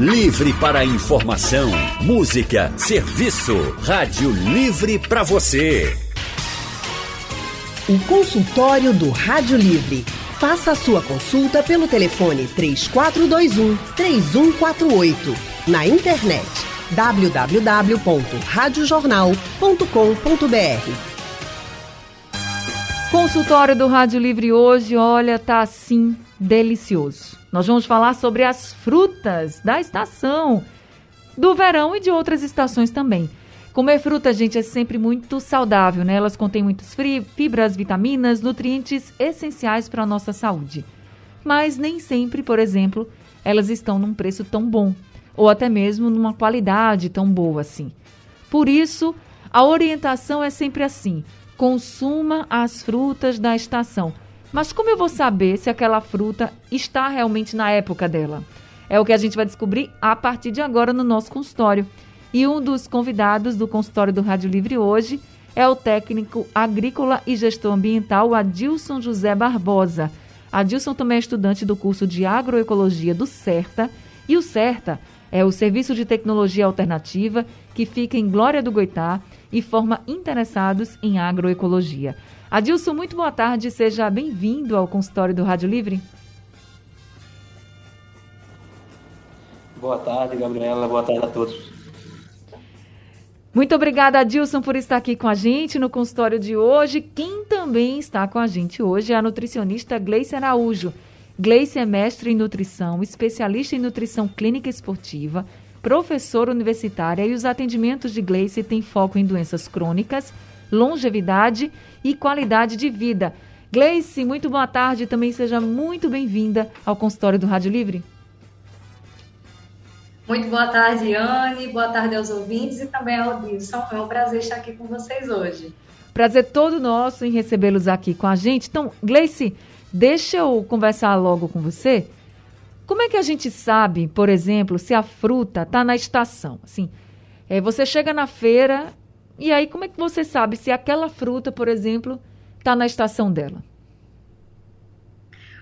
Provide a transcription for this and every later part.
Livre para informação, música, serviço. Rádio Livre para você. O consultório do Rádio Livre. Faça a sua consulta pelo telefone 3421 3148. Na internet www.radiojornal.com.br. Consultório do Rádio Livre hoje, olha, tá assim delicioso. Nós vamos falar sobre as frutas da estação, do verão e de outras estações também. Comer fruta, gente, é sempre muito saudável, né? Elas contêm muitas fibras, vitaminas, nutrientes essenciais para a nossa saúde. Mas nem sempre, por exemplo, elas estão num preço tão bom, ou até mesmo numa qualidade tão boa assim. Por isso, a orientação é sempre assim: consuma as frutas da estação mas como eu vou saber se aquela fruta está realmente na época dela? É o que a gente vai descobrir a partir de agora no nosso consultório. E um dos convidados do consultório do Rádio Livre hoje é o técnico agrícola e gestor ambiental Adilson José Barbosa. Adilson também é estudante do curso de agroecologia do CERTA. E o CERTA é o Serviço de Tecnologia Alternativa que fica em Glória do Goitá e forma interessados em agroecologia. Adilson, muito boa tarde, seja bem-vindo ao consultório do Rádio Livre. Boa tarde, Gabriela, boa tarde a todos. Muito obrigada, Adilson, por estar aqui com a gente no consultório de hoje. Quem também está com a gente hoje é a nutricionista Gleice Araújo. Gleice é mestre em nutrição, especialista em nutrição clínica esportiva, professora universitária e os atendimentos de Gleice têm foco em doenças crônicas, longevidade e qualidade de vida. Gleice, muito boa tarde. Também seja muito bem-vinda ao consultório do Rádio Livre. Muito boa tarde, Anne. Boa tarde aos ouvintes e também ao Wilson. É um prazer estar aqui com vocês hoje. Prazer todo nosso em recebê-los aqui com a gente. Então, Gleice, deixa eu conversar logo com você. Como é que a gente sabe, por exemplo, se a fruta está na estação? Assim, é, você chega na feira e aí, como é que você sabe se aquela fruta, por exemplo, está na estação dela?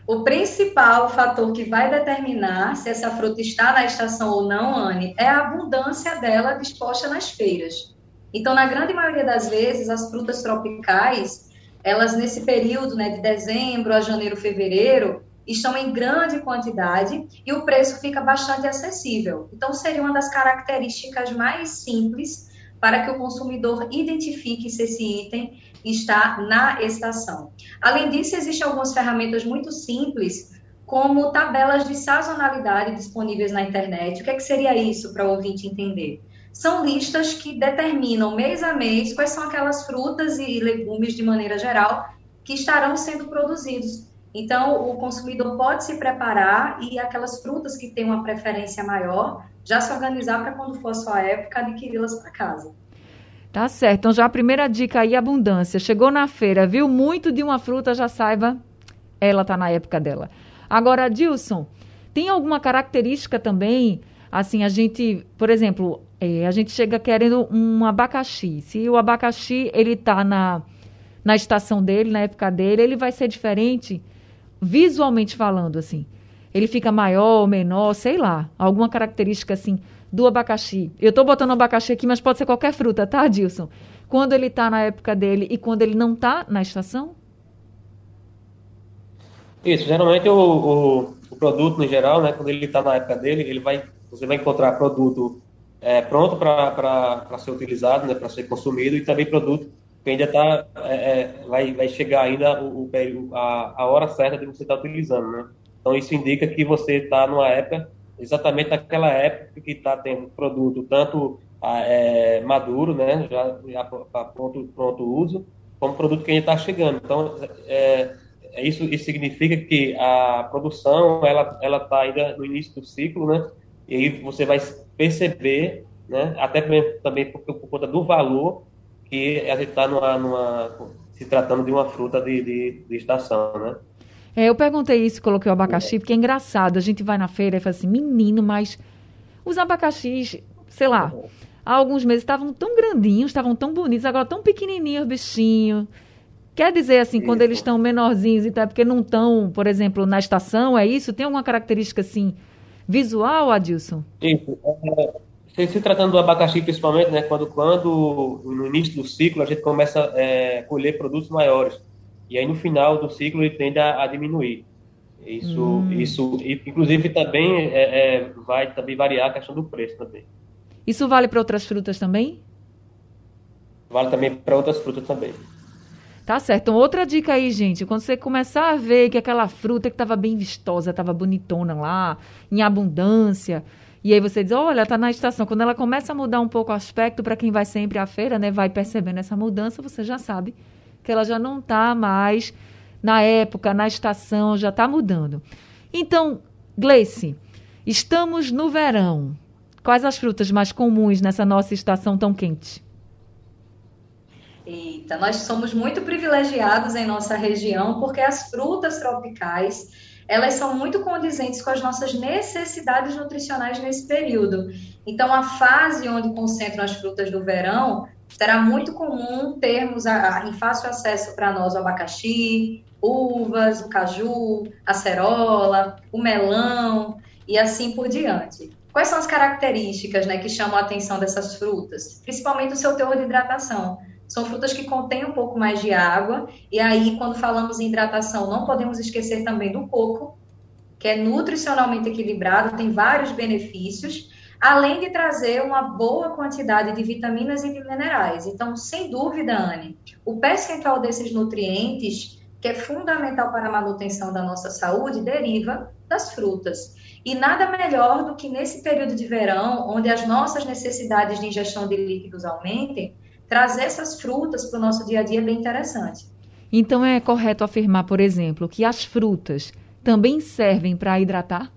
O principal fator que vai determinar se essa fruta está na estação ou não, Anne, é a abundância dela disposta nas feiras. Então, na grande maioria das vezes, as frutas tropicais, elas nesse período né, de dezembro a janeiro, fevereiro, estão em grande quantidade e o preço fica bastante acessível. Então, seria uma das características mais simples para que o consumidor identifique se esse item está na estação. Além disso, existem algumas ferramentas muito simples, como tabelas de sazonalidade disponíveis na internet. O que, é que seria isso para o ouvinte entender? São listas que determinam mês a mês quais são aquelas frutas e legumes, de maneira geral, que estarão sendo produzidos. Então, o consumidor pode se preparar e aquelas frutas que têm uma preferência maior, já se organizar para quando for a sua época adquiri-las para casa. Tá certo. Então já a primeira dica aí, abundância. Chegou na feira, viu muito de uma fruta, já saiba, ela tá na época dela. Agora, Dilson, tem alguma característica também, assim, a gente, por exemplo, é, a gente chega querendo um abacaxi. Se o abacaxi, ele tá na, na estação dele, na época dele, ele vai ser diferente, visualmente falando, assim ele fica maior, menor, sei lá, alguma característica assim do abacaxi. Eu estou botando abacaxi aqui, mas pode ser qualquer fruta, tá, Dilson? Quando ele está na época dele e quando ele não está na estação? Isso, geralmente o, o, o, produto no geral, né, quando ele está na época dele, ele vai, você vai encontrar produto é, pronto para ser utilizado, né, para ser consumido e também produto ainda está é, é, vai, vai chegar ainda o, o, a, a hora certa de você estar tá utilizando, né? Então, isso indica que você está numa época, exatamente naquela época que está tendo produto tanto é, maduro, né, já, já para pronto, pronto uso, como produto que ainda está chegando. Então, é, é, isso, isso significa que a produção ela ela está ainda no início do ciclo, né? E aí você vai perceber, né? Até também por, por conta do valor que a gente está numa, numa, se tratando de uma fruta de, de, de estação, né? É, eu perguntei isso, coloquei o abacaxi, porque é engraçado. A gente vai na feira e fala assim, menino, mas os abacaxis, sei lá, há alguns meses estavam tão grandinhos, estavam tão bonitos, agora tão pequenininhos, bichinho. Quer dizer assim, isso. quando eles estão menorzinhos e tal, é porque não estão, por exemplo, na estação, é isso? Tem alguma característica assim visual, Adilson? Isso. É, se tratando do abacaxi, principalmente, né, quando, quando no início do ciclo a gente começa a é, colher produtos maiores. E aí no final do ciclo ele tende a, a diminuir. Isso, hum. isso inclusive também é, é, vai também variar a questão do preço também. Isso vale para outras frutas também? Vale também para outras frutas também. Tá certo. Então, outra dica aí, gente. Quando você começar a ver que aquela fruta que estava bem vistosa, estava bonitona lá, em abundância, e aí você diz, olha, tá na estação. Quando ela começa a mudar um pouco o aspecto, para quem vai sempre à feira, né, vai percebendo essa mudança, você já sabe que ela já não está mais na época, na estação, já está mudando. Então, Gleice, estamos no verão. Quais as frutas mais comuns nessa nossa estação tão quente? Eita, nós somos muito privilegiados em nossa região porque as frutas tropicais elas são muito condizentes com as nossas necessidades nutricionais nesse período. Então, a fase onde concentram as frutas do verão será muito comum termos a, a, em fácil acesso para nós o abacaxi, uvas, o caju, a cerola, o melão e assim por diante. Quais são as características né, que chamam a atenção dessas frutas? Principalmente o seu teor de hidratação. São frutas que contêm um pouco mais de água, e aí, quando falamos em hidratação, não podemos esquecer também do coco, que é nutricionalmente equilibrado, tem vários benefícios, além de trazer uma boa quantidade de vitaminas e de minerais. Então, sem dúvida, Anne, o percentual desses nutrientes, que é fundamental para a manutenção da nossa saúde, deriva das frutas. E nada melhor do que nesse período de verão, onde as nossas necessidades de ingestão de líquidos aumentem, trazer essas frutas para o nosso dia a dia é bem interessante. Então é correto afirmar, por exemplo, que as frutas também servem para hidratar?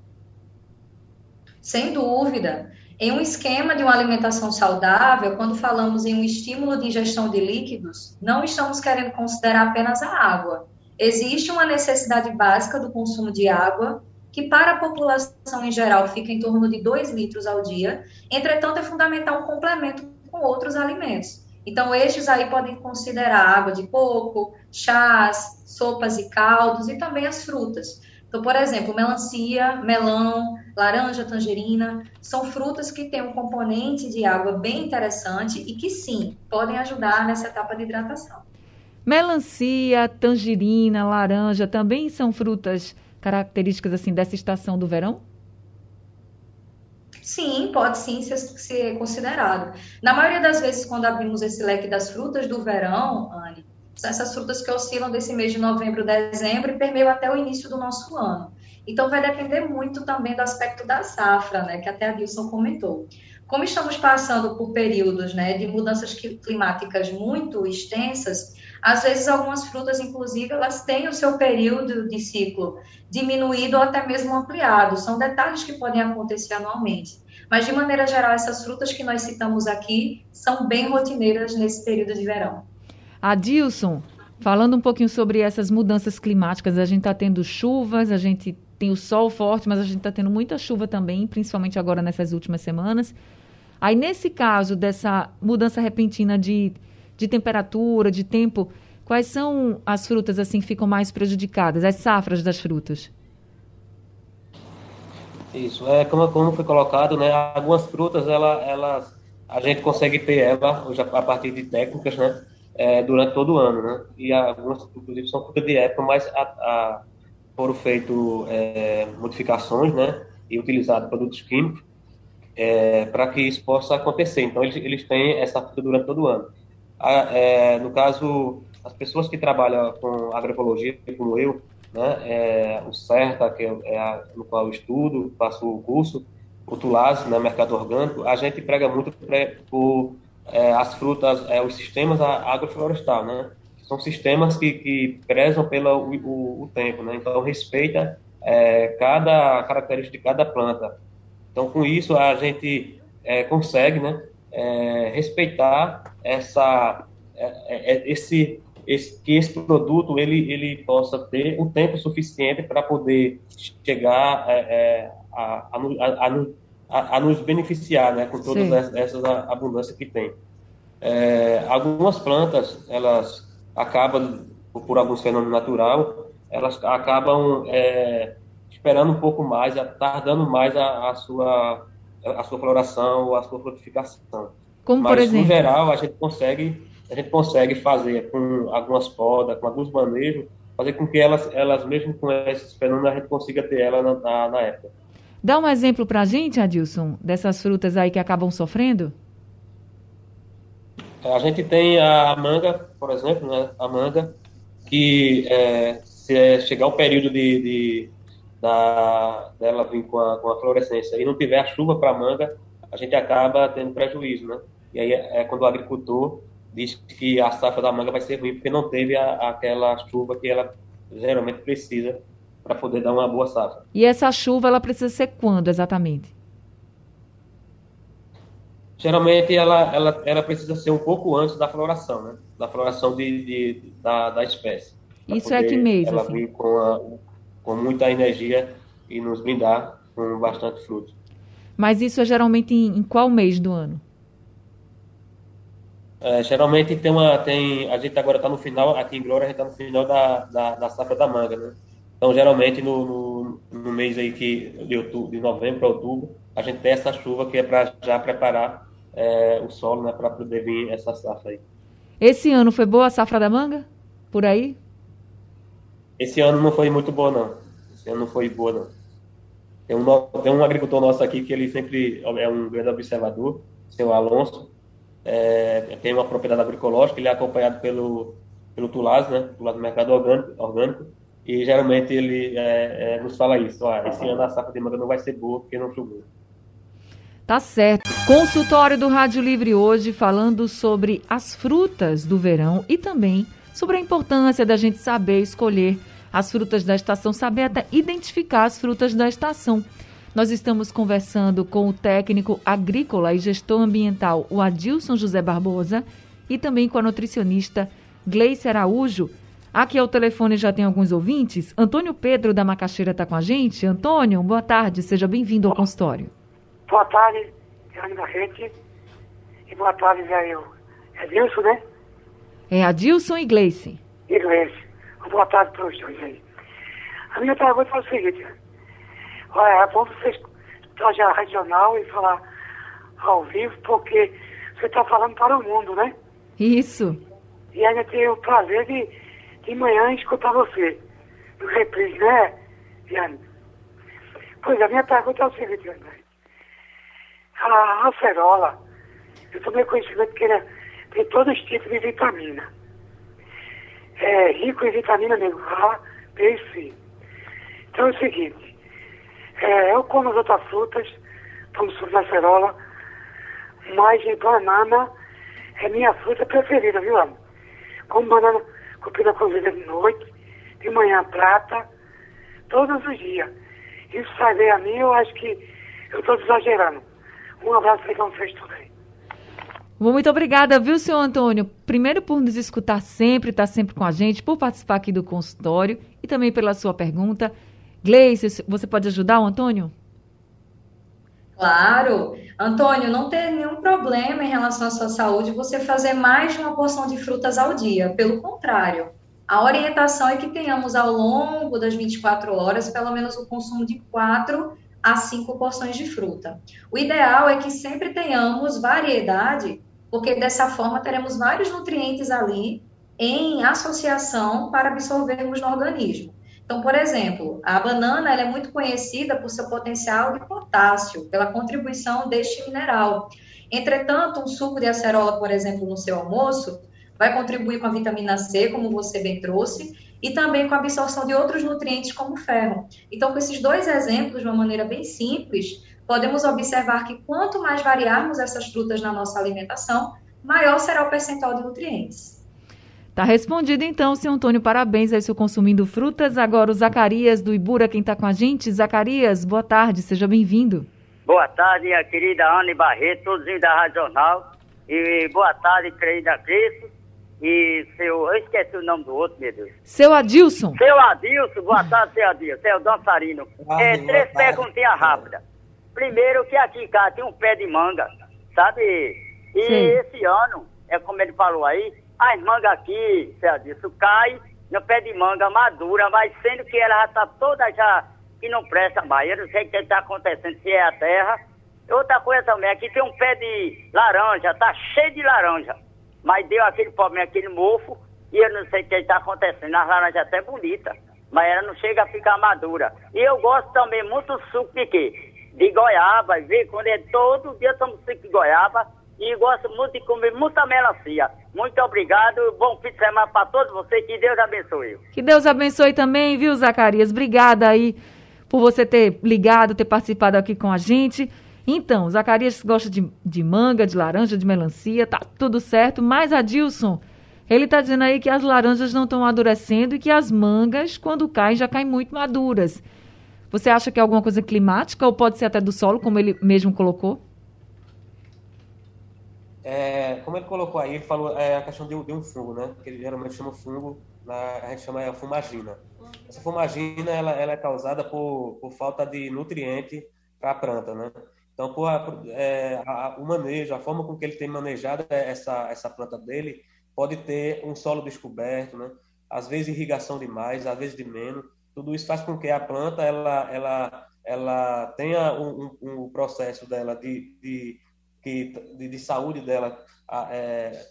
Sem dúvida. Em um esquema de uma alimentação saudável, quando falamos em um estímulo de ingestão de líquidos, não estamos querendo considerar apenas a água. Existe uma necessidade básica do consumo de água, que para a população em geral fica em torno de 2 litros ao dia. Entretanto, é fundamental um complemento com outros alimentos. Então, estes aí podem considerar água de coco, chás, sopas e caldos e também as frutas. Então, por exemplo, melancia, melão, laranja, tangerina, são frutas que têm um componente de água bem interessante e que sim, podem ajudar nessa etapa de hidratação. Melancia, tangerina, laranja também são frutas características assim dessa estação do verão? Sim, pode sim ser, ser considerado. Na maioria das vezes, quando abrimos esse leque das frutas do verão, Anne, são essas frutas que oscilam desse mês de novembro, dezembro e permeiam até o início do nosso ano. Então, vai depender muito também do aspecto da safra, né, que até a Wilson comentou. Como estamos passando por períodos né, de mudanças climáticas muito extensas, às vezes algumas frutas, inclusive, elas têm o seu período de ciclo diminuído ou até mesmo ampliado. São detalhes que podem acontecer anualmente. Mas, de maneira geral, essas frutas que nós citamos aqui são bem rotineiras nesse período de verão. Adilson, falando um pouquinho sobre essas mudanças climáticas, a gente está tendo chuvas, a gente tem o sol forte, mas a gente está tendo muita chuva também, principalmente agora nessas últimas semanas. Aí, nesse caso dessa mudança repentina de, de temperatura, de tempo, quais são as frutas assim que ficam mais prejudicadas, as safras das frutas? Isso, é como, como foi colocado, né? Algumas frutas, ela, elas, a gente consegue ter ela hoje a partir de técnicas, né? É, durante todo o ano, né? E algumas, inclusive, são frutas de época, mas a, a, foram feitas é, modificações, né? E utilizados produtos químicos é, para que isso possa acontecer. Então, eles, eles têm essa fruta durante todo o ano. A, é, no caso, as pessoas que trabalham com agroecologia, como eu, né, é, o CERTA, que é, é a, no qual eu estudo, faço o curso, o TULAS, né, mercado orgânico, a gente prega muito por é, as frutas, é, os sistemas agroflorestal, né? São sistemas que, que prezam pelo o, o tempo, né? Então, respeita é, cada característica de cada planta. Então, com isso, a gente é, consegue, né, respeitar essa, esse esse, que esse produto ele, ele possa ter o tempo suficiente para poder chegar é, é a, a, a, a, nos beneficiar né, com todas Sim. essas abundâncias que tem. É, algumas plantas, elas acabam, por alguns fenômenos naturais, elas acabam é, esperando um pouco mais, tardando mais a, a sua a sua floração, a sua frutificação. Como Mas, por exemplo? no geral, a gente consegue a gente consegue fazer com algumas podas, com alguns manejos, fazer com que elas, elas mesmo com esses fenômenos, a gente consiga ter ela na, na, na época. Dá um exemplo para a gente, Adilson, dessas frutas aí que acabam sofrendo? A gente tem a manga, por exemplo, né? a manga, que é, se é chegar o período de, de da, dela vir com a, com a florescência e não tiver a chuva para a manga, a gente acaba tendo prejuízo, né? E aí é, é quando o agricultor diz que a safra da manga vai ser ruim porque não teve a, aquela chuva que ela geralmente precisa para poder dar uma boa safra. E essa chuva ela precisa ser quando exatamente? Geralmente ela, ela, ela precisa ser um pouco antes da floração, né? Da floração de, de da, da espécie. Isso é que mês? Ela assim? vir com, a, com muita energia e nos brindar com bastante fruto. Mas isso é geralmente em, em qual mês do ano? É, geralmente tem uma. Tem, a gente agora está no final, aqui em Glória, a gente está no final da, da, da, safra da manga, né? Então, geralmente, no, no, no mês aí que, de, outubro, de novembro para outubro, a gente tem essa chuva que é para já preparar é, o solo né, para poder vir essa safra aí. Esse ano foi boa a safra da manga? Por aí? Esse ano não foi muito boa, não. Esse ano não foi boa, não. Tem um, tem um agricultor nosso aqui que ele sempre é um grande observador, seu Alonso, é, tem uma propriedade agroecológica, ele é acompanhado pelo, pelo Tulaz, né, Tulaz do Mercado Orgânico, orgânico e geralmente ele é, é, nos fala isso, ó, esse ano a safra de manga não vai ser boa porque não choveu. Tá certo. Consultório do Rádio Livre hoje falando sobre as frutas do verão e também sobre a importância da gente saber escolher as frutas da estação, saber até identificar as frutas da estação. Nós estamos conversando com o técnico agrícola e gestor ambiental, o Adilson José Barbosa, e também com a nutricionista Gleice Araújo. Aqui ao telefone já tem alguns ouvintes. Antônio Pedro da Macaxeira está com a gente. Antônio, boa tarde, seja bem-vindo ao consultório. Boa tarde, Jane Barrete. E boa tarde, Zé. É Adilson, né? É Adilson e Gleice. E Gleice. Boa tarde para os dois aí. A minha pergunta é o seguinte. Olha, é bom você trazer regional e falar ao vivo, porque você está falando para o mundo, né? Isso. E ainda tenho o prazer de, de manhã escutar você. No reprise, né, Diane? Pois a minha pergunta é o seguinte, Diane. A acerola, eu tomei conhecimento que ela tem todos os tipos de vitamina. É rico em vitamina mesmo, A, B e C. Então é o seguinte, é, eu como as outras frutas, como suco da acerola, mas banana é minha fruta preferida, viu, amor? Como banana cupida cozida de noite, de manhã prata, todos os dias. Isso sai bem a mim, eu acho que eu estou exagerando. Um abraço para vocês tudo aí. Muito obrigada, viu, senhor Antônio? Primeiro por nos escutar sempre, estar tá sempre com a gente, por participar aqui do consultório e também pela sua pergunta. Gleice, você pode ajudar o Antônio? Claro. Antônio, não tem nenhum problema em relação à sua saúde você fazer mais de uma porção de frutas ao dia. Pelo contrário, a orientação é que tenhamos ao longo das 24 horas pelo menos o consumo de 4 a 5 porções de fruta. O ideal é que sempre tenhamos variedade, porque dessa forma teremos vários nutrientes ali em associação para absorvermos no organismo. Então, por exemplo, a banana é muito conhecida por seu potencial de potássio, pela contribuição deste mineral. Entretanto, um suco de acerola, por exemplo, no seu almoço, vai contribuir com a vitamina C, como você bem trouxe, e também com a absorção de outros nutrientes, como ferro. Então, com esses dois exemplos, de uma maneira bem simples, podemos observar que quanto mais variarmos essas frutas na nossa alimentação, maior será o percentual de nutrientes. Tá respondido então, seu Antônio. Parabéns aí, seu consumindo frutas. Agora o Zacarias do Ibura, quem está com a gente. Zacarias, boa tarde, seja bem-vindo. Boa tarde, minha querida Anne Barreto, todos da Regional. E boa tarde, querida Cris. E seu. Eu esqueci o nome do outro, meu Deus. Seu Adilson. Seu Adilson, boa tarde, seu Adilson. Seu dançarino. Ah, é, três perguntinhas rápidas. Primeiro, que aqui em casa tem um pé de manga, sabe? E Sim. esse ano, é como ele falou aí, as mangas aqui, Céu disso, cai no pé de manga madura, mas sendo que ela já está toda já que não presta mais. Eu não sei o que está acontecendo, se é a terra. Outra coisa também, aqui tem um pé de laranja, tá cheio de laranja. Mas deu aquele problema, aquele mofo, e eu não sei o que está acontecendo. As laranjas até bonitas, mas ela não chega a ficar madura. E eu gosto também muito do suco de quê? De goiaba, vê quando é todo dia suco de goiaba e gosto muito de comer muita melancia. Muito obrigado, bom fim de semana para todos vocês, que Deus abençoe. Que Deus abençoe também, viu, Zacarias? Obrigada aí por você ter ligado, ter participado aqui com a gente. Então, Zacarias gosta de, de manga, de laranja, de melancia, tá tudo certo, mas Adilson, ele tá dizendo aí que as laranjas não estão amadurecendo e que as mangas, quando caem, já caem muito maduras. Você acha que é alguma coisa climática ou pode ser até do solo, como ele mesmo colocou? É, como ele colocou aí, ele falou é, a questão de, de, um fungo, né? Que ele geralmente chama fungo, na, a gente chama a fumagina. Essa fumagina ela, ela é causada por, por falta de nutriente para a planta, né? Então, por, é, a, o manejo, a forma com que ele tem manejado essa, essa planta dele, pode ter um solo descoberto, né? Às vezes irrigação demais, às vezes de menos. Tudo isso faz com que a planta ela, ela, ela tenha um, um, um processo dela de, de de, de saúde dela é,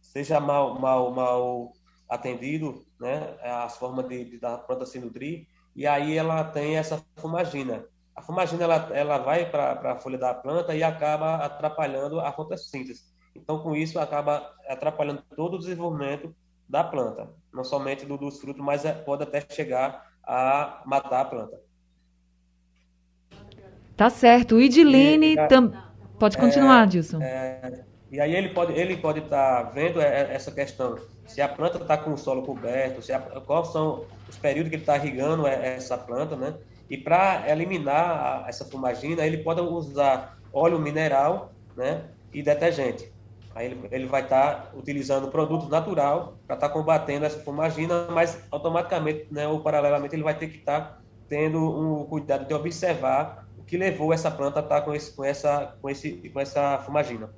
seja mal, mal, mal atendido, né, as formas de, de, da planta se nutrir, e aí ela tem essa fumagina. A fumagina ela, ela vai para a folha da planta e acaba atrapalhando a fotossíntese. Então, com isso, acaba atrapalhando todo o desenvolvimento da planta, não somente do, dos frutos, mas é, pode até chegar a matar a planta. Tá certo. O Idilene tam... pode continuar, é, Dilson. É, e aí ele pode ele pode estar tá vendo é, é, essa questão se a planta está com o solo coberto, se a, quais são os períodos que ele está irrigando essa planta, né? E para eliminar essa fumagina, ele pode usar óleo mineral, né? E detergente. Aí ele, ele vai estar tá utilizando produto natural para estar tá combatendo essa fumagina, mas automaticamente, né, ou paralelamente, ele vai ter que estar tá tendo um cuidado de observar que levou essa planta a estar tá com, esse, com, essa, com, esse, com essa fumagina.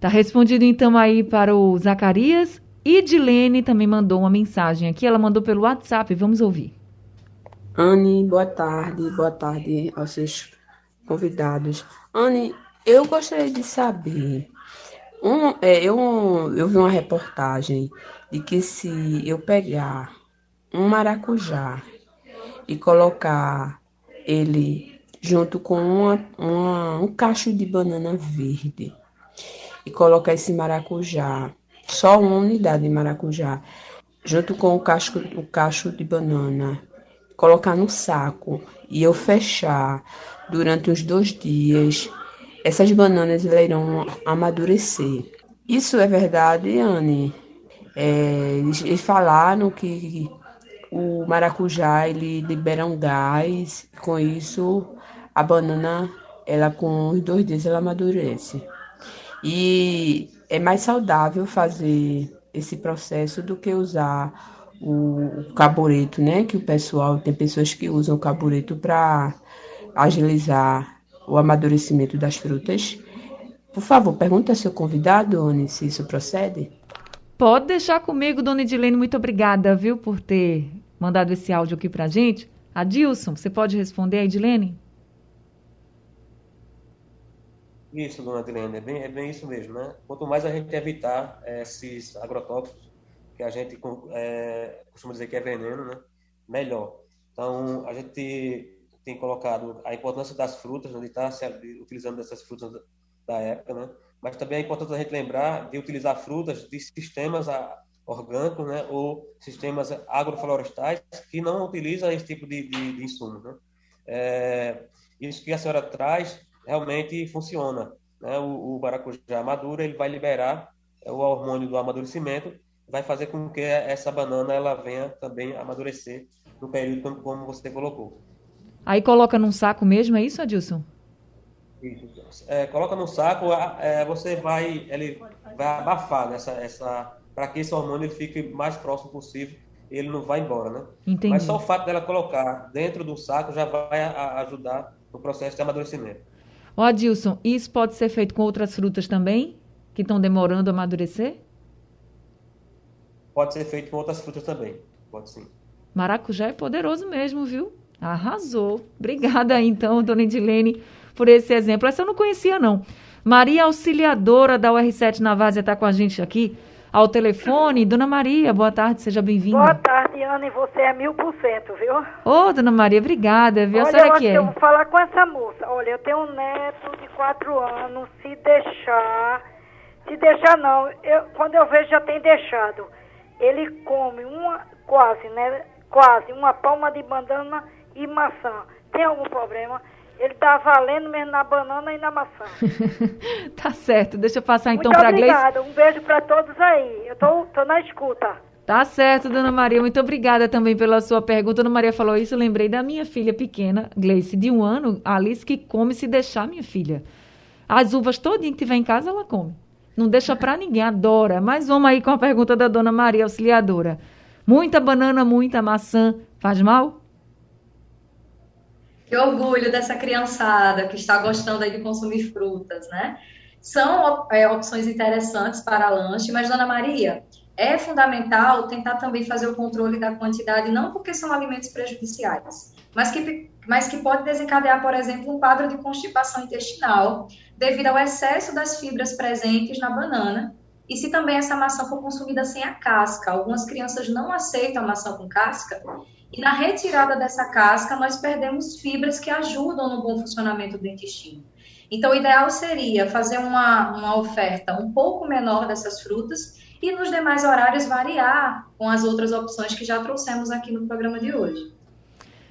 Tá respondido então aí para o Zacarias. E Dilene também mandou uma mensagem aqui, ela mandou pelo WhatsApp, vamos ouvir. Anne, boa tarde, boa tarde aos seus convidados. Anne, eu gostaria de saber, um, é, eu, eu vi uma reportagem de que se eu pegar um maracujá e colocar ele junto com uma, uma, um cacho de banana verde e colocar esse maracujá, só uma unidade de maracujá, junto com o cacho, o cacho de banana, colocar no saco e eu fechar durante uns dois dias, essas bananas irão amadurecer. Isso é verdade, Anne? É, eles falaram que o maracujá ele libera um gás, com isso a banana, ela com uns dois dias ela amadurece. E é mais saudável fazer esse processo do que usar o carbureto, né? Que o pessoal tem pessoas que usam o carbureto para agilizar o amadurecimento das frutas. Por favor, pergunta ao seu convidado, Oni, se isso procede. Pode deixar comigo, dona Edilene. Muito obrigada, viu, por ter mandado esse áudio aqui para a gente. Adilson, você pode responder a Edilene? Isso, dona Edilene, é bem, é bem isso mesmo, né? Quanto mais a gente evitar é, esses agrotóxicos, que a gente é, costuma dizer que é veneno, né? Melhor. Então, a gente tem colocado a importância das frutas, né? de estar utilizando essas frutas da época, né? mas também é importante a gente lembrar de utilizar frutas de sistemas orgânicos né, ou sistemas agroflorestais que não utilizam esse tipo de, de, de insumo. Né? É, isso que a senhora traz realmente funciona. Né? O, o maracujá maduro ele vai liberar é, o hormônio do amadurecimento, vai fazer com que essa banana ela venha também amadurecer no período como você colocou. Aí coloca num saco mesmo, é isso, Adilson? Isso. É, coloca no saco, é, você vai, ele vai abafar nessa, essa, para que esse hormônio ele fique mais próximo possível ele não vai embora, né? Entendi. Mas só o fato dela colocar dentro do saco já vai a, ajudar no processo de amadurecimento. Ó, Adilson, isso pode ser feito com outras frutas também, que estão demorando a amadurecer? Pode ser feito com outras frutas também, pode sim. Maracujá é poderoso mesmo, viu? Arrasou. Obrigada então, dona Edilene, por esse exemplo. Essa eu não conhecia, não. Maria Auxiliadora da UR7 na Várzea está com a gente aqui ao telefone. Dona Maria, boa tarde, seja bem-vinda. Boa tarde, Ana, e você é mil por cento, viu? Ô, dona Maria, obrigada, viu? Olha, a senhora eu que é. eu vou falar com essa moça. Olha, eu tenho um neto de quatro anos, se deixar... Se deixar não, eu, quando eu vejo já tem deixado. Ele come uma, quase, né? Quase, uma palma de banana e maçã. Tem algum problema? Ele tá valendo mesmo na banana e na maçã. tá certo, deixa eu passar então para Gleice. obrigada, um beijo para todos aí. Eu tô, tô na escuta. Tá certo, dona Maria. Muito obrigada também pela sua pergunta. Dona Maria falou isso, eu lembrei da minha filha pequena, Gleice, de um ano, Alice, que come se deixar minha filha. As uvas todinha que tiver em casa, ela come. Não deixa para ninguém, adora. Mas vamos aí com a pergunta da dona Maria Auxiliadora. Muita banana, muita maçã, faz mal? Que orgulho dessa criançada que está gostando aí de consumir frutas, né? São é, opções interessantes para lanche, mas, Dona Maria, é fundamental tentar também fazer o controle da quantidade, não porque são alimentos prejudiciais, mas que, mas que pode desencadear, por exemplo, um quadro de constipação intestinal devido ao excesso das fibras presentes na banana. E se também essa maçã for consumida sem a casca, algumas crianças não aceitam a maçã com casca, e na retirada dessa casca, nós perdemos fibras que ajudam no bom funcionamento do intestino. Então, o ideal seria fazer uma, uma oferta um pouco menor dessas frutas e nos demais horários variar com as outras opções que já trouxemos aqui no programa de hoje.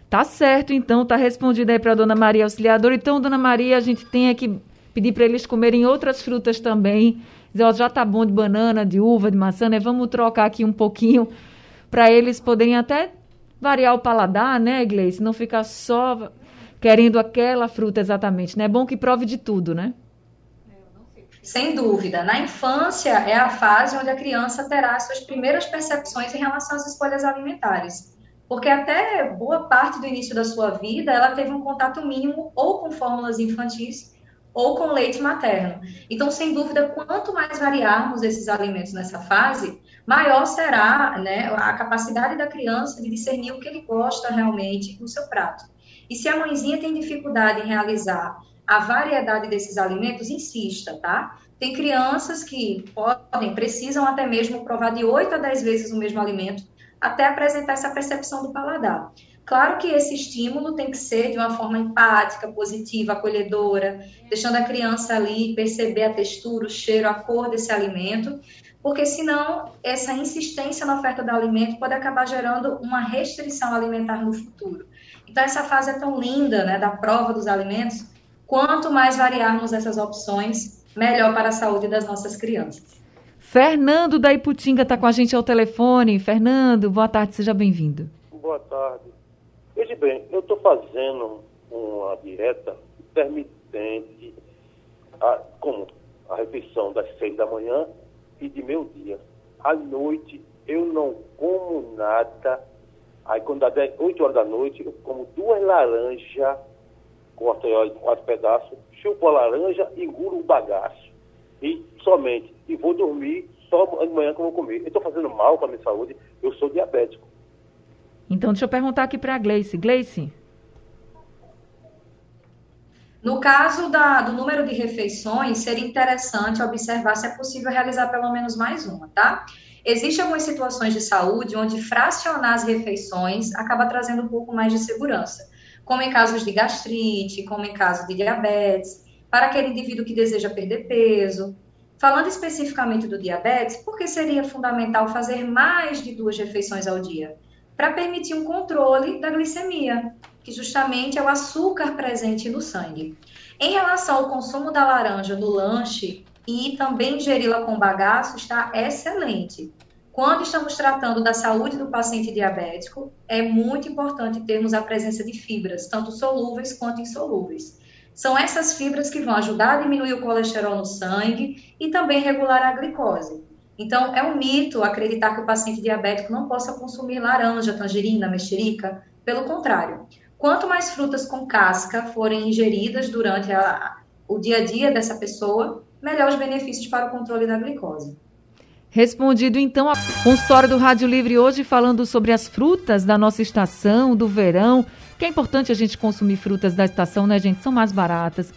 Tá certo, então, tá respondido aí para dona Maria Auxiliadora. Então, dona Maria, a gente tem que pedir para eles comerem outras frutas também. Dizer, ó, já tá bom de banana, de uva, de maçã, né? Vamos trocar aqui um pouquinho para eles poderem até variar o paladar, né, Gleice? Não ficar só querendo aquela fruta exatamente, né? É bom que prove de tudo, né? Sem dúvida. Na infância é a fase onde a criança terá suas primeiras percepções em relação às escolhas alimentares. Porque até boa parte do início da sua vida ela teve um contato mínimo ou com fórmulas infantis ou com leite materno. Então, sem dúvida, quanto mais variarmos esses alimentos nessa fase, maior será né, a capacidade da criança de discernir o que ele gosta realmente no seu prato. E se a mãezinha tem dificuldade em realizar a variedade desses alimentos, insista, tá? Tem crianças que podem, precisam até mesmo provar de 8 a 10 vezes o mesmo alimento até apresentar essa percepção do paladar. Claro que esse estímulo tem que ser de uma forma empática, positiva, acolhedora, deixando a criança ali perceber a textura, o cheiro, a cor desse alimento, porque senão essa insistência na oferta do alimento pode acabar gerando uma restrição alimentar no futuro. Então essa fase é tão linda, né, da prova dos alimentos, quanto mais variarmos essas opções, melhor para a saúde das nossas crianças. Fernando da Iputinga está com a gente ao telefone. Fernando, boa tarde, seja bem-vindo. Boa tarde. Veja bem, eu estou fazendo uma dieta intermitente, a, como a refeição das seis da manhã e de meio-dia. À noite eu não como nada. Aí quando dá 10, 8 horas da noite, eu como duas laranjas, corto em quatro pedaços, chupo a laranja e engulo o bagaço. E somente. E vou dormir só de manhã que eu vou comer. Eu estou fazendo mal para a minha saúde, eu sou diabético. Então, deixa eu perguntar aqui para a Gleice. Gleice? No caso da, do número de refeições, seria interessante observar se é possível realizar pelo menos mais uma, tá? Existem algumas situações de saúde onde fracionar as refeições acaba trazendo um pouco mais de segurança, como em casos de gastrite, como em caso de diabetes, para aquele indivíduo que deseja perder peso. Falando especificamente do diabetes, por que seria fundamental fazer mais de duas refeições ao dia? Para permitir um controle da glicemia, que justamente é o açúcar presente no sangue. Em relação ao consumo da laranja no lanche e também ingeri-la com bagaço, está excelente. Quando estamos tratando da saúde do paciente diabético, é muito importante termos a presença de fibras, tanto solúveis quanto insolúveis. São essas fibras que vão ajudar a diminuir o colesterol no sangue e também regular a glicose. Então, é um mito acreditar que o paciente diabético não possa consumir laranja, tangerina, mexerica. Pelo contrário, quanto mais frutas com casca forem ingeridas durante a, o dia a dia dessa pessoa, melhor os benefícios para o controle da glicose. Respondido então a consultório do Rádio Livre hoje falando sobre as frutas da nossa estação, do verão, que é importante a gente consumir frutas da estação, né, gente? São mais baratas,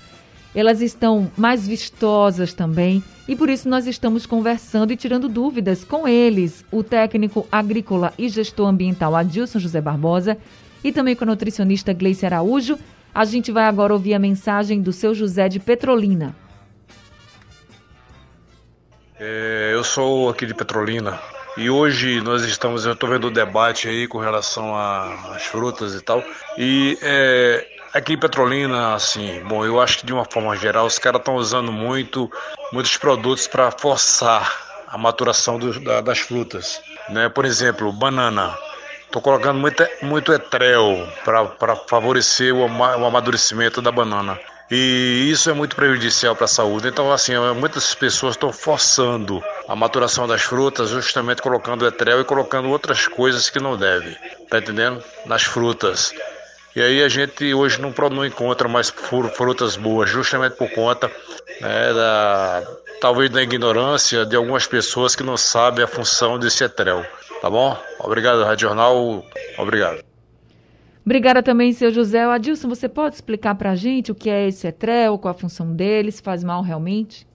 elas estão mais vistosas também e por isso nós estamos conversando e tirando dúvidas com eles, o técnico agrícola e gestor ambiental Adilson José Barbosa e também com a nutricionista Gleice Araújo. A gente vai agora ouvir a mensagem do seu José de Petrolina. É, eu sou aqui de Petrolina e hoje nós estamos, eu estou vendo o debate aí com relação às frutas e tal. E é, aqui em Petrolina, assim, bom, eu acho que de uma forma geral os caras estão usando muito, muitos produtos para forçar a maturação do, da, das frutas. Né? Por exemplo, banana. Estou colocando muito, muito etrel para favorecer o, o amadurecimento da banana. E isso é muito prejudicial para a saúde. Então, assim, muitas pessoas estão forçando a maturação das frutas, justamente colocando etrel e colocando outras coisas que não deve. Tá entendendo? Nas frutas. E aí a gente hoje não, não encontra mais frutas boas, justamente por conta né, da talvez da ignorância de algumas pessoas que não sabem a função desse etrel. Tá bom? Obrigado, Rádio Jornal. Obrigado. Obrigada também, seu José. Adilson, você pode explicar para a gente o que é esse etrel, qual a função dele, se faz mal realmente?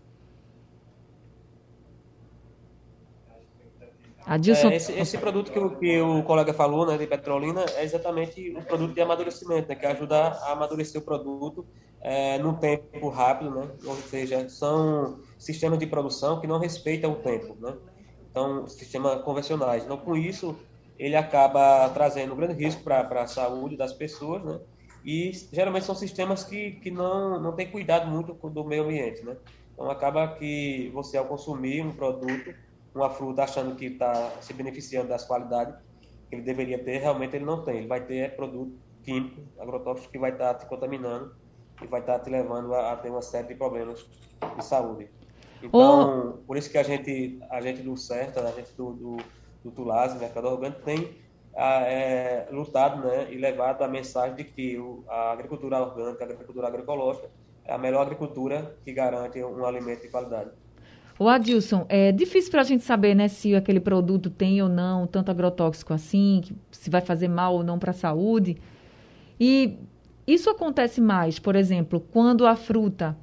Adilson... É, esse, esse, produto que o, que o colega falou, né, de petrolina, é exatamente o produto de amadurecimento, né, que ajuda a amadurecer o produto é, num tempo rápido, né, ou seja, são sistemas de produção que não respeitam o tempo, né, então, sistemas convencionais. Então, com isso, ele acaba trazendo um grande risco para a saúde das pessoas, né? E geralmente são sistemas que, que não, não têm cuidado muito do meio ambiente, né? Então acaba que você ao consumir um produto, uma fruta achando que está se beneficiando das qualidades que ele deveria ter, realmente ele não tem. Ele vai ter produto químico, agrotóxico que vai estar tá te contaminando e vai estar tá te levando a, a, ter uma série de problemas de saúde. Então, oh. por isso que a gente, a gente do certo, a gente do, do do Tulase, Mercado Orgânico, tem ah, é, lutado né, e levado a mensagem de que o, a agricultura orgânica, a agricultura agroecológica, é a melhor agricultura que garante um alimento de qualidade. O Adilson, é difícil para a gente saber né, se aquele produto tem ou não tanto agrotóxico assim, se vai fazer mal ou não para a saúde. E isso acontece mais, por exemplo, quando a fruta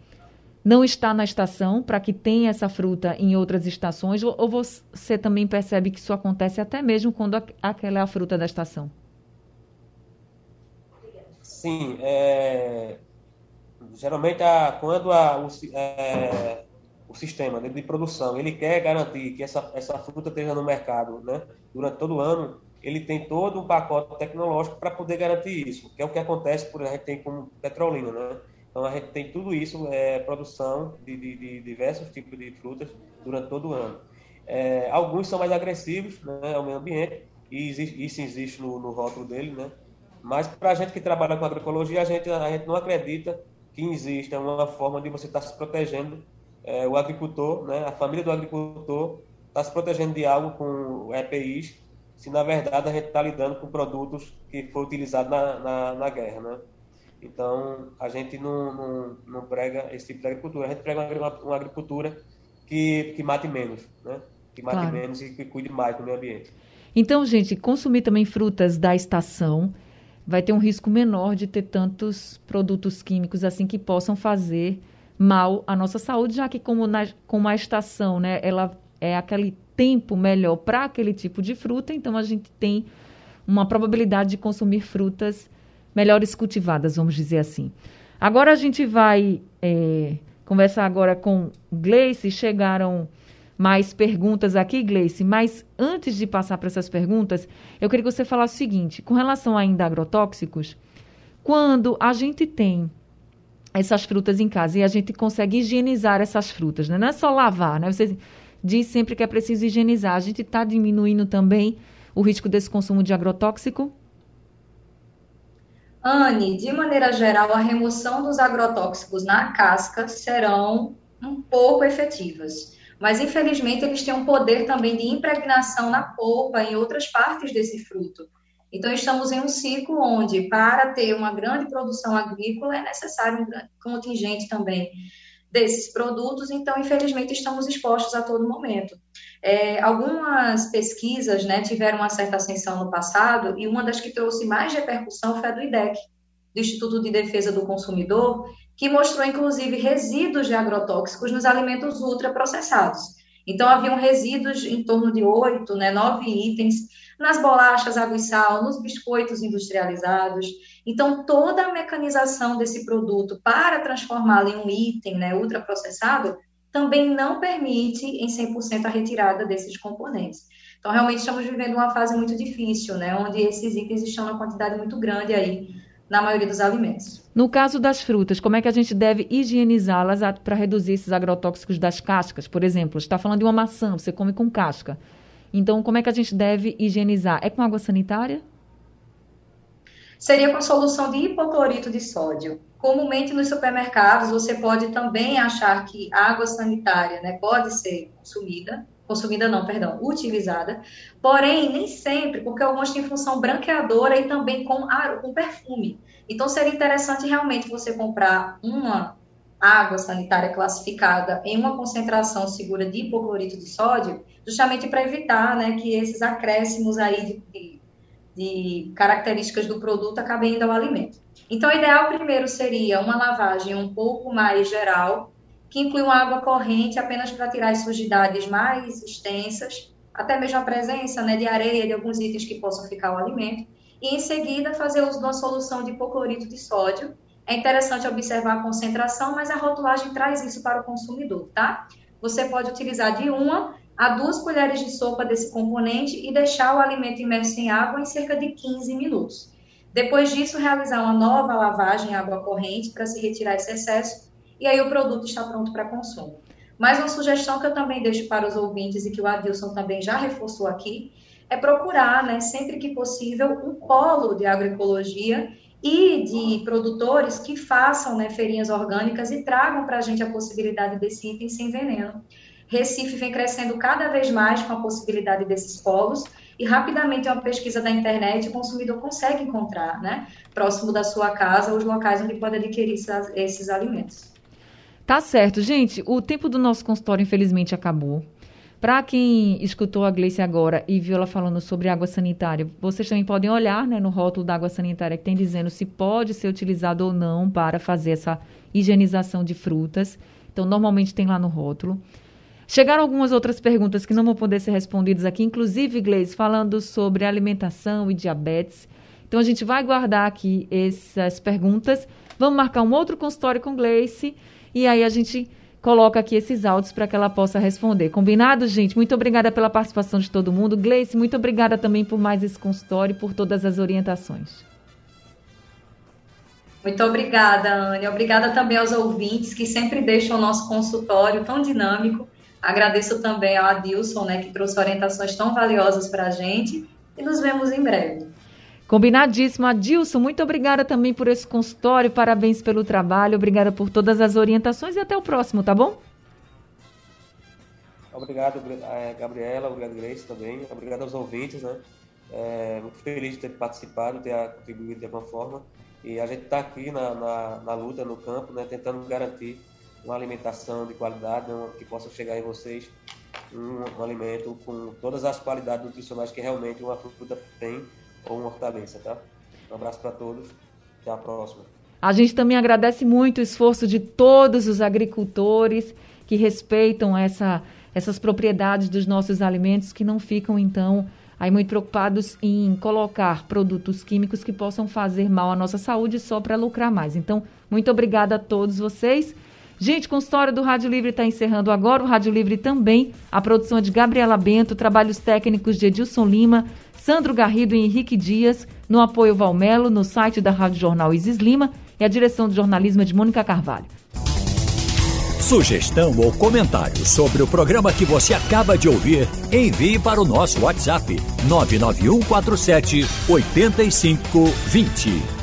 não está na estação para que tenha essa fruta em outras estações? Ou, você também percebe que isso acontece até mesmo quando aquela é a fruta da estação? Sim, é, geralmente a, quando a, o sistema de produção ele quer garantir que essa, essa fruta esteja no mercado né, durante todo o ano, ele tem todo um pacote tecnológico para poder garantir isso, que é o que acontece por a gente tem petrolina, né? Então a gente tem tudo isso, é, produção de, de, de diversos tipos de frutas durante todo o ano. É, alguns são mais agressivos né, ao meio ambiente, e existe, isso existe no, no rótulo dele, né? Mas para a gente que trabalha com agroecologia, a gente, a gente não acredita que exista uma forma de você estar tá se protegendo, é, o agricultor, né, a família do agricultor está se protegendo de algo com EPIs, se na verdade a gente está lidando com produtos que foi utilizado na, na, na guerra, né? Então, a gente não, não, não prega esse tipo de agricultura, a gente prega uma, uma agricultura que, que mate menos, né? Que mate claro. menos e que cuide mais do meio ambiente. Então, gente, consumir também frutas da estação vai ter um risco menor de ter tantos produtos químicos assim que possam fazer mal à nossa saúde, já que como, na, como a estação, né, ela é aquele tempo melhor para aquele tipo de fruta, então a gente tem uma probabilidade de consumir frutas melhores cultivadas, vamos dizer assim. Agora a gente vai é, conversar agora com Gleice. Chegaram mais perguntas aqui, Gleice, mas antes de passar para essas perguntas, eu queria que você falasse o seguinte, com relação ainda a agrotóxicos, quando a gente tem essas frutas em casa e a gente consegue higienizar essas frutas, né? não é só lavar, né? Você diz sempre que é preciso higienizar. A gente está diminuindo também o risco desse consumo de agrotóxico? Anne, de maneira geral, a remoção dos agrotóxicos na casca serão um pouco efetivas. Mas, infelizmente, eles têm um poder também de impregnação na polpa em outras partes desse fruto. Então, estamos em um ciclo onde, para ter uma grande produção agrícola, é necessário um grande contingente também desses produtos, então, infelizmente, estamos expostos a todo momento. É, algumas pesquisas né, tiveram uma certa ascensão no passado, e uma das que trouxe mais repercussão foi a do IDEC, do Instituto de Defesa do Consumidor, que mostrou, inclusive, resíduos de agrotóxicos nos alimentos ultraprocessados. Então, haviam resíduos em torno de oito, né, nove itens nas bolachas água e sal, nos biscoitos industrializados. Então, toda a mecanização desse produto para transformá-lo em um item né, ultraprocessado também não permite em 100% a retirada desses componentes. Então, realmente estamos vivendo uma fase muito difícil, né, onde esses itens estão na quantidade muito grande aí na maioria dos alimentos. No caso das frutas, como é que a gente deve higienizá-las para reduzir esses agrotóxicos das cascas? Por exemplo, está falando de uma maçã, você come com casca. Então, como é que a gente deve higienizar? É com água sanitária? Seria com solução de hipoclorito de sódio. Comumente nos supermercados você pode também achar que água sanitária né, pode ser consumida, consumida não, perdão, utilizada, porém nem sempre, porque algumas têm função branqueadora e também com, com perfume. Então seria interessante realmente você comprar uma água sanitária classificada em uma concentração segura de hipoclorito de sódio, justamente para evitar né, que esses acréscimos aí de, de, de características do produto acabem indo ao alimento. Então, o ideal primeiro seria uma lavagem um pouco mais geral, que inclui uma água corrente apenas para tirar as sujidades mais extensas, até mesmo a presença né, de areia, de alguns itens que possam ficar ao alimento, e em seguida fazer uso de uma solução de hipoclorito de sódio, é interessante observar a concentração, mas a rotulagem traz isso para o consumidor, tá? Você pode utilizar de uma a duas colheres de sopa desse componente e deixar o alimento imerso em água em cerca de 15 minutos. Depois disso, realizar uma nova lavagem em água corrente para se retirar esse excesso e aí o produto está pronto para consumo. Mais uma sugestão que eu também deixo para os ouvintes e que o Adilson também já reforçou aqui é procurar, né, sempre que possível, um polo de agroecologia e de produtores que façam né, feirinhas orgânicas e tragam para a gente a possibilidade desse item sem veneno. Recife vem crescendo cada vez mais com a possibilidade desses polos e rapidamente uma pesquisa da internet o consumidor consegue encontrar, né, próximo da sua casa, os locais onde pode adquirir esses, alimentos. Tá certo, gente. O tempo do nosso consultório infelizmente acabou. Para quem escutou a Gleice agora e viu ela falando sobre água sanitária, vocês também podem olhar né, no rótulo da água sanitária que tem dizendo se pode ser utilizado ou não para fazer essa higienização de frutas. Então, normalmente tem lá no rótulo. Chegaram algumas outras perguntas que não vão poder ser respondidas aqui, inclusive, Gleice, falando sobre alimentação e diabetes. Então, a gente vai guardar aqui essas perguntas. Vamos marcar um outro consultório com Gleice e aí a gente coloca aqui esses áudios para que ela possa responder. Combinado, gente? Muito obrigada pela participação de todo mundo. Gleice, muito obrigada também por mais esse consultório e por todas as orientações. Muito obrigada, Anne. Obrigada também aos ouvintes que sempre deixam o nosso consultório tão dinâmico. Agradeço também ao Adilson, né, que trouxe orientações tão valiosas para a gente. E nos vemos em breve. Combinadíssimo. Adilson, muito obrigada também por esse consultório, parabéns pelo trabalho, obrigada por todas as orientações e até o próximo, tá bom? Obrigado, eh, Gabriela, obrigado, Grace também, obrigado aos ouvintes, né? É, muito feliz de ter participado, ter contribuído de alguma forma. E a gente está aqui na, na, na, luta, no campo, né, tentando garantir uma alimentação de qualidade, né, que possa chegar em vocês um, um alimento com todas as qualidades nutricionais que realmente uma fruta tem ou uma hortaliça, tá? Um abraço para todos, até a próxima. A gente também agradece muito o esforço de todos os agricultores que respeitam essa, essas propriedades dos nossos alimentos, que não ficam, então, aí muito preocupados em colocar produtos químicos que possam fazer mal à nossa saúde só para lucrar mais. Então, muito obrigada a todos vocês. Gente, com história do Rádio Livre está encerrando agora. O Rádio Livre também. A produção é de Gabriela Bento, trabalhos técnicos de Edilson Lima, Sandro Garrido e Henrique Dias, no apoio Valmelo, no site da Rádio Jornal Isis Lima e a direção de jornalismo é de Mônica Carvalho. Sugestão ou comentário sobre o programa que você acaba de ouvir, envie para o nosso WhatsApp 99147 8520.